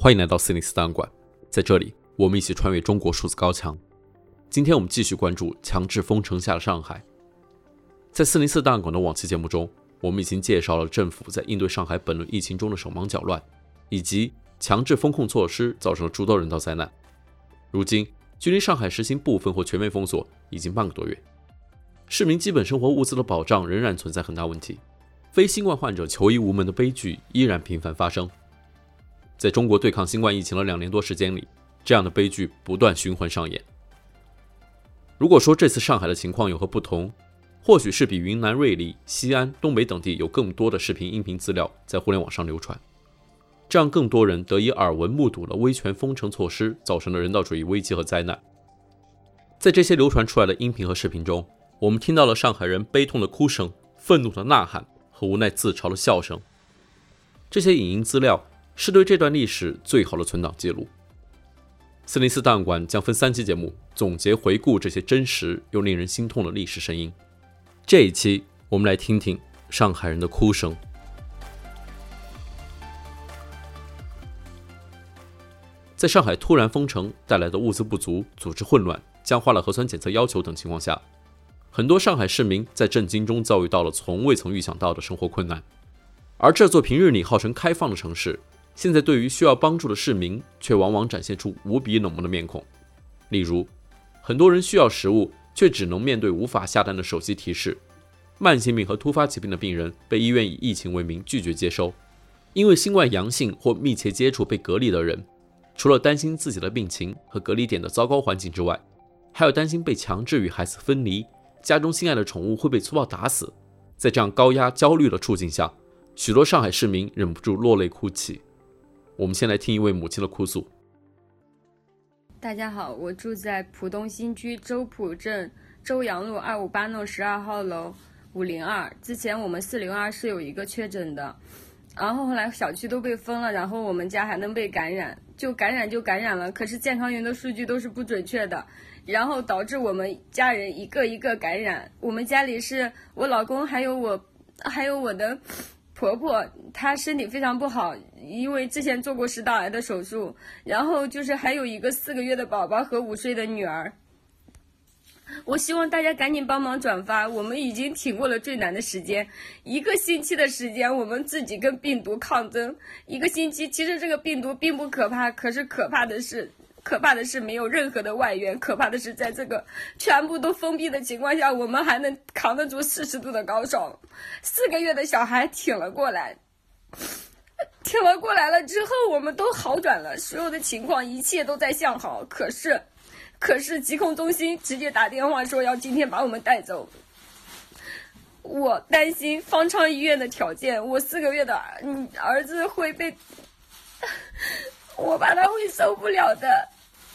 欢迎来到四零四档案馆，在这里，我们一起穿越中国数字高墙。今天我们继续关注强制封城下的上海。在四零四档案馆的往期节目中，我们已经介绍了政府在应对上海本轮疫情中的手忙脚乱，以及强制封控措施造成了诸多人道灾难。如今，距离上海实行部分或全面封锁已经半个多月，市民基本生活物资的保障仍然存在很大问题。非新冠患者求医无门的悲剧依然频繁发生。在中国对抗新冠疫情的两年多时间里，这样的悲剧不断循环上演。如果说这次上海的情况有何不同，或许是比云南瑞丽、西安、东北等地有更多的视频、音频资料在互联网上流传，这样更多人得以耳闻目睹了威权封城措施造成的人道主义危机和灾难。在这些流传出来的音频和视频中，我们听到了上海人悲痛的哭声、愤怒的呐喊。和无奈自嘲的笑声，这些影音资料是对这段历史最好的存档记录。四零四档案馆将分三期节目总结回顾这些真实又令人心痛的历史声音。这一期我们来听听上海人的哭声。在上海突然封城带来的物资不足、组织混乱、僵化了核酸检测要求等情况下。很多上海市民在震惊中遭遇到了从未曾预想到的生活困难，而这座平日里号称开放的城市，现在对于需要帮助的市民，却往往展现出无比冷漠的面孔。例如，很多人需要食物，却只能面对无法下单的手机提示；慢性病和突发疾病的病人被医院以疫情为名拒绝接收；因为新冠阳性或密切接触被隔离的人，除了担心自己的病情和隔离点的糟糕环境之外，还有担心被强制与孩子分离。家中心爱的宠物会被粗暴打死，在这样高压、焦虑的处境下，许多上海市民忍不住落泪哭泣。我们先来听一位母亲的哭诉。大家好，我住在浦东新区周浦镇周阳路二五八弄十二号楼五零二。之前我们四零二是有一个确诊的，然后后来小区都被封了，然后我们家还能被感染，就感染就感染了，可是健康云的数据都是不准确的。然后导致我们家人一个一个感染。我们家里是我老公，还有我，还有我的婆婆，她身体非常不好，因为之前做过食道癌的手术。然后就是还有一个四个月的宝宝和五岁的女儿。我希望大家赶紧帮忙转发。我们已经挺过了最难的时间，一个星期的时间，我们自己跟病毒抗争。一个星期，其实这个病毒并不可怕，可是可怕的是。可怕的是没有任何的外援，可怕的是在这个全部都封闭的情况下，我们还能扛得住四十度的高烧。四个月的小孩挺了过来，挺了过来了之后，我们都好转了，所有的情况一切都在向好。可是，可是疾控中心直接打电话说要今天把我们带走。我担心方舱医院的条件，我四个月的儿儿子会被，我怕他会受不了的。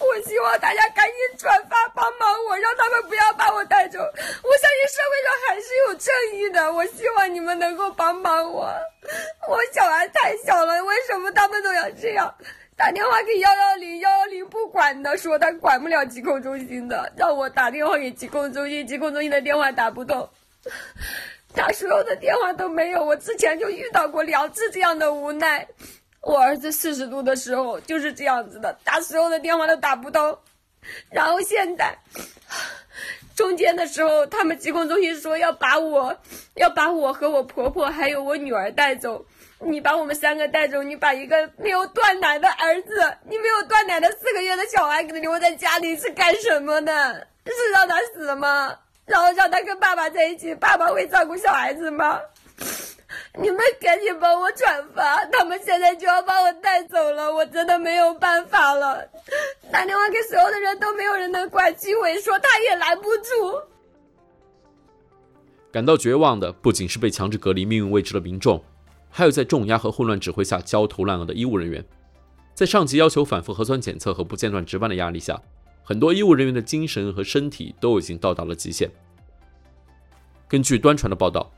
我希望大家赶紧转发帮忙我，让他们不要把我带走。我相信社会上还是有正义的。我希望你们能够帮帮我。我小孩太小了，为什么他们都要这样？打电话给幺幺零，幺幺零不管的，说他管不了疾控中心的，让我打电话给疾控中心，疾控中心的电话打不通，打所有的电话都没有。我之前就遇到过两次这样的无奈。我儿子四十度的时候就是这样子的，打所有的电话都打不通。然后现在中间的时候，他们疾控中心说要把我，要把我和我婆婆还有我女儿带走。你把我们三个带走，你把一个没有断奶的儿子，你没有断奶的四个月的小孩给留在家里是干什么的？是让他死吗？然后让他跟爸爸在一起，爸爸会照顾小孩子吗？你们赶紧帮我转发，他们现在就要把我带走了，我真的没有办法了。打电话给所有的人都没有人能管，居委说他也拦不住。感到绝望的不仅是被强制隔离、命运未知的民众，还有在重压和混乱指挥下焦头烂额的医务人员。在上级要求反复核酸检测和不间断值班的压力下，很多医务人员的精神和身体都已经到达了极限。根据端传的报道。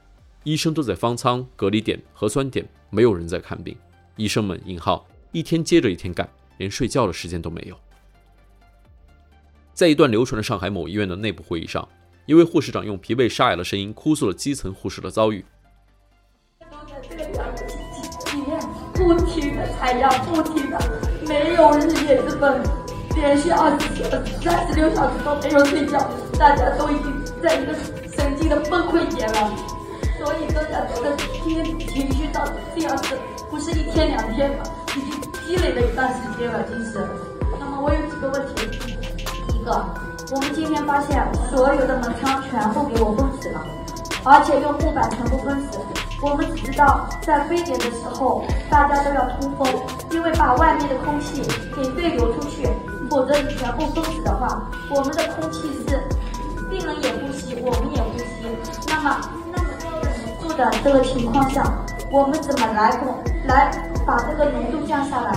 医生都在方舱、隔离点、核酸点，没有人在看病。医生们引号一天接着一天干，连睡觉的时间都没有。在一段流传的上海某医院的内部会议上，一位护士长用疲惫沙哑的声音哭诉了基层护士的遭遇。刚才这个不停的采样，不停的没有日夜之分，连续二十四、三十六小时都没有睡觉，大家都已经在一个神经的崩溃点了。所以大家的今天情绪到这样子，不是一天两天了，已经积累了一段时间了，其实。那么我有几个问题，一个，我们今天发现所有的门窗全部给我封死了，而且用木板全部封死。我们只知道在非典的时候，大家都要通风，因为把外面的空气给对流出去，否则你全部封死的话，我们的空气是病人也呼吸，我们也呼吸。那么的这个情况下，我们怎么来控来把这个浓度降下来？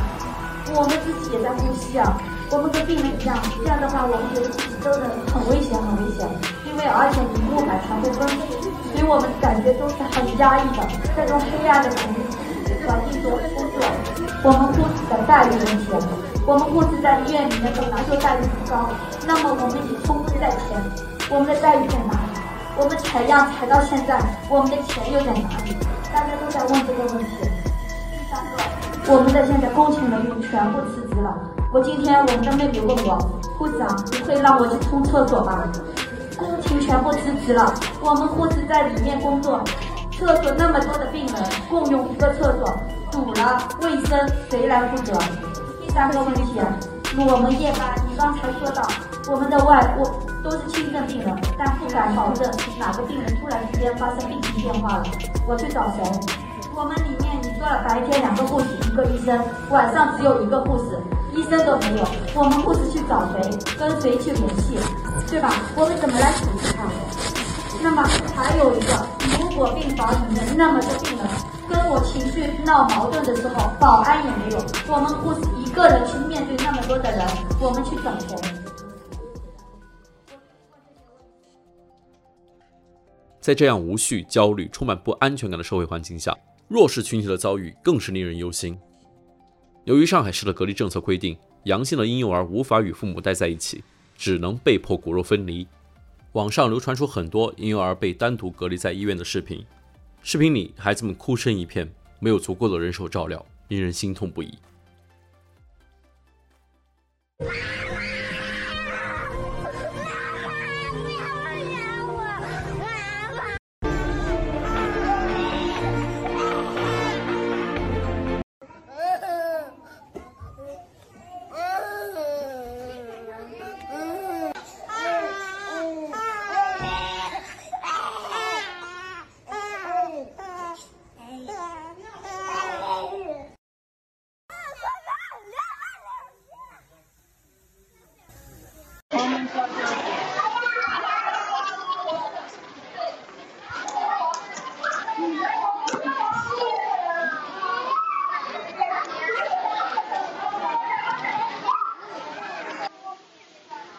我们自己也在呼吸啊，我们跟病人一样，这样的话我们觉得自己真的很危险，很危险，因为而且你木板全部封死。所以我们感觉都是很压抑的，在这种黑暗的环境环境中工作。我们护士的待遇问题，我们护士在医院里面本来就待遇不高，那么我们也冲锋在前，我们的待遇在哪？我们采样采到现在，我们的钱又在哪里？大家都在问这个问题。第三个，我们的现在工勤人员全部辞职了。我今天我们的妹妹问我，护士长，你会让我去冲厕所吗？工勤全部辞职了，我们护士在里面工作，厕所那么多的病人共用一个厕所，堵了，卫生谁来负责？第三个问题，我们夜班，你刚才说到我们的外我都是轻症病人，但不敢保证哪个病人突然之间发生病情变化了，我去找谁？我们里面你说了白天两个护士一个医生，晚上只有一个护士。医生都没有，我们护士去找谁，跟谁去联系，对吧？我们怎么来处置他？那么还有一个，如果病房里面那么多病人，跟我情绪闹矛盾的时候，保安也没有，我们护士一个人去面对那么多的人，我们去找谁？在这样无序、焦虑、充满不安全感的社会环境下，弱势群体的遭遇更是令人忧心。由于上海市的隔离政策规定，阳性的婴幼儿无法与父母待在一起，只能被迫骨肉分离。网上流传出很多婴幼儿被单独隔离在医院的视频，视频里孩子们哭声一片，没有足够的人手照料，令人心痛不已。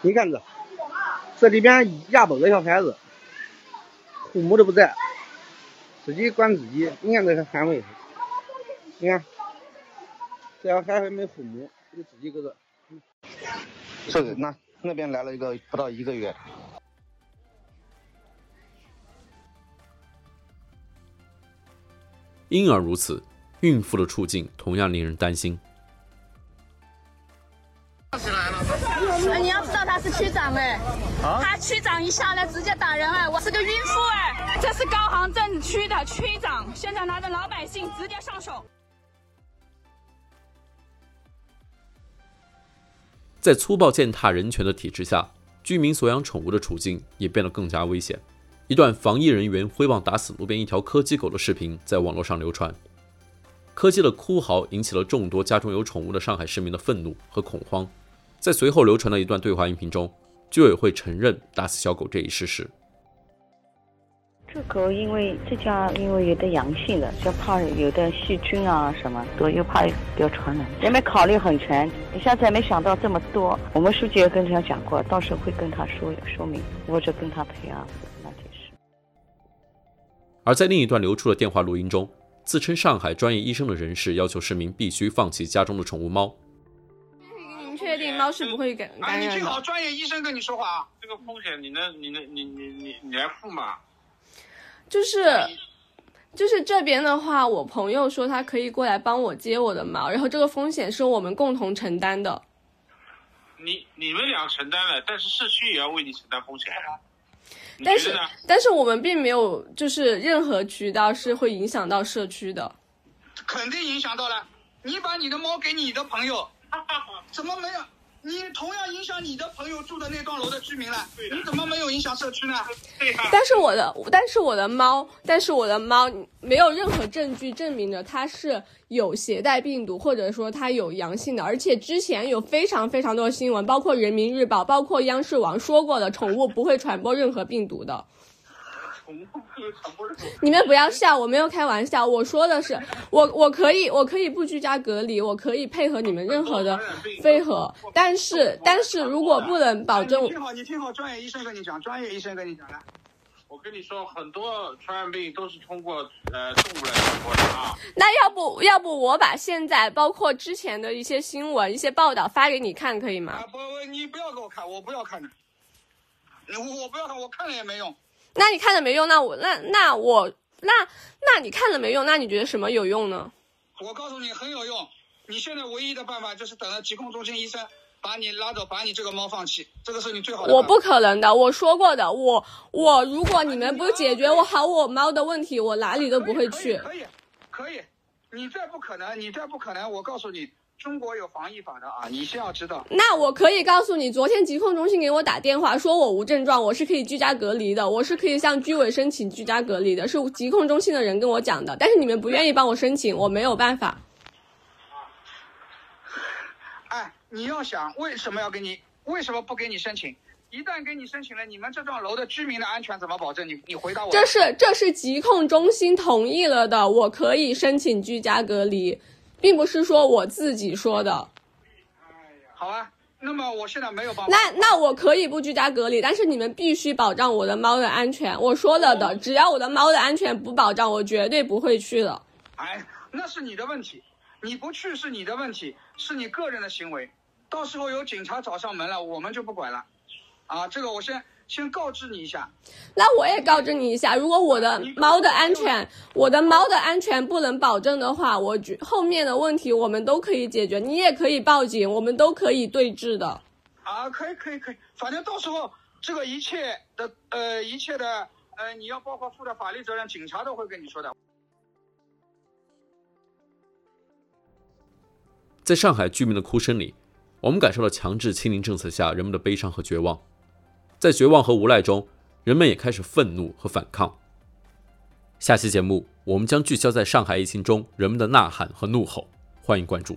你看这，这里边压八个小孩子，父母都不在，自己管自己。你看这个范围，你看，这小孩还没父母，就自己搁这。是的，那那边来了一个不到一个月。婴儿如此，孕妇的处境同样令人担心。区长哎，他区长一下来直接打人哎，我是个孕妇哎，这是高航镇区的区长，现在拿着老百姓直接上手。在粗暴践踏人权的体制下，居民所养宠物的处境也变得更加危险。一段防疫人员挥棒打死路边一条柯基狗的视频在网络上流传，柯基的哭嚎引起了众多家中有宠物的上海市民的愤怒和恐慌。在随后流传的一段对话音频中，居委会承认打死小狗这一事实。这狗因为这家因为有的阳性的，就怕有的细菌啊什么，都又怕要传染，也没考虑很全，一下子也没想到这么多。我们书记也跟他讲过，到时候会跟他说说明，或者跟他赔啊，那就是。而在另一段流出的电话录音中，自称上海专业医生的人士要求市民必须放弃家中的宠物猫。确定猫是不会感染的。你最好专业医生跟你说话啊。这个风险你能、你能、你、你、你、你来付吗？就是就是这边的话，我朋友说他可以过来帮我接我的猫，然后这个风险是我们共同承担的。你你们俩承担了，但是社区也要为你承担风险啊。但是但是我们并没有就是任何渠道是会影响到社区的。肯定影响到了。你把你的猫给你的朋友，怎么没有？你同样影响你的朋友住的那栋楼的居民了，你怎么没有影响社区呢？但是我的，但是我的猫，但是我的猫没有任何证据证明着它是有携带病毒，或者说它有阳性的。而且之前有非常非常多的新闻，包括人民日报，包括央视网说过的，宠物不会传播任何病毒的。你们不要笑，我没有开玩笑，我说的是，我我可以我可以不居家隔离，我可以配合你们任何的配合，但是但是如果不能保证，你听好，你听好，专业医生跟你讲，专业医生跟你讲的。我跟你说，很多传染病都是通过呃动物来传播的啊。那要不要不我把现在包括之前的一些新闻、一些报道发给你看，可以吗？啊不，你不要给我看，我不要看的，我我不要看，我看了也没用。那你看了没用？那我那那我那那你看了没用？那你觉得什么有用呢？我告诉你很有用。你现在唯一的办法就是等着疾控中心医生把你拉走，把你这个猫放弃，这个是你最好的。我不可能的，我说过的，我我如果你们不解决我好我猫的问题，我哪里都不会去。可以，可以，可以。你再不可能，你再不可能，我告诉你。中国有防疫法的啊，你需要知道。那我可以告诉你，昨天疾控中心给我打电话，说我无症状，我是可以居家隔离的，我是可以向居委申请居家隔离的，是疾控中心的人跟我讲的。但是你们不愿意帮我申请，我没有办法。哎，你要想为什么要给你，为什么不给你申请？一旦给你申请了，你们这幢楼的居民的安全怎么保证？你你回答我。这是这是疾控中心同意了的，我可以申请居家隔离。并不是说我自己说的，好啊，那么我现在没有办法。那那我可以不居家隔离，但是你们必须保障我的猫的安全。我说了的，只要我的猫的安全不保障，我绝对不会去的。哎，那是你的问题，你不去是你的问题，是你个人的行为。到时候有警察找上门了，我们就不管了。啊，这个我先。先告知你一下，那我也告知你一下，如果我的猫的安全，我的猫的安全不能保证的话，我觉后面的问题我们都可以解决，你也可以报警，我们都可以对峙的。啊，可以可以可以，反正到时候这个一切的呃一切的呃你要包括负的法律责任，警察都会跟你说的。在上海居民的哭声里，我们感受到强制清零政策下人们的悲伤和绝望。在绝望和无奈中，人们也开始愤怒和反抗。下期节目，我们将聚焦在上海疫情中人们的呐喊和怒吼，欢迎关注。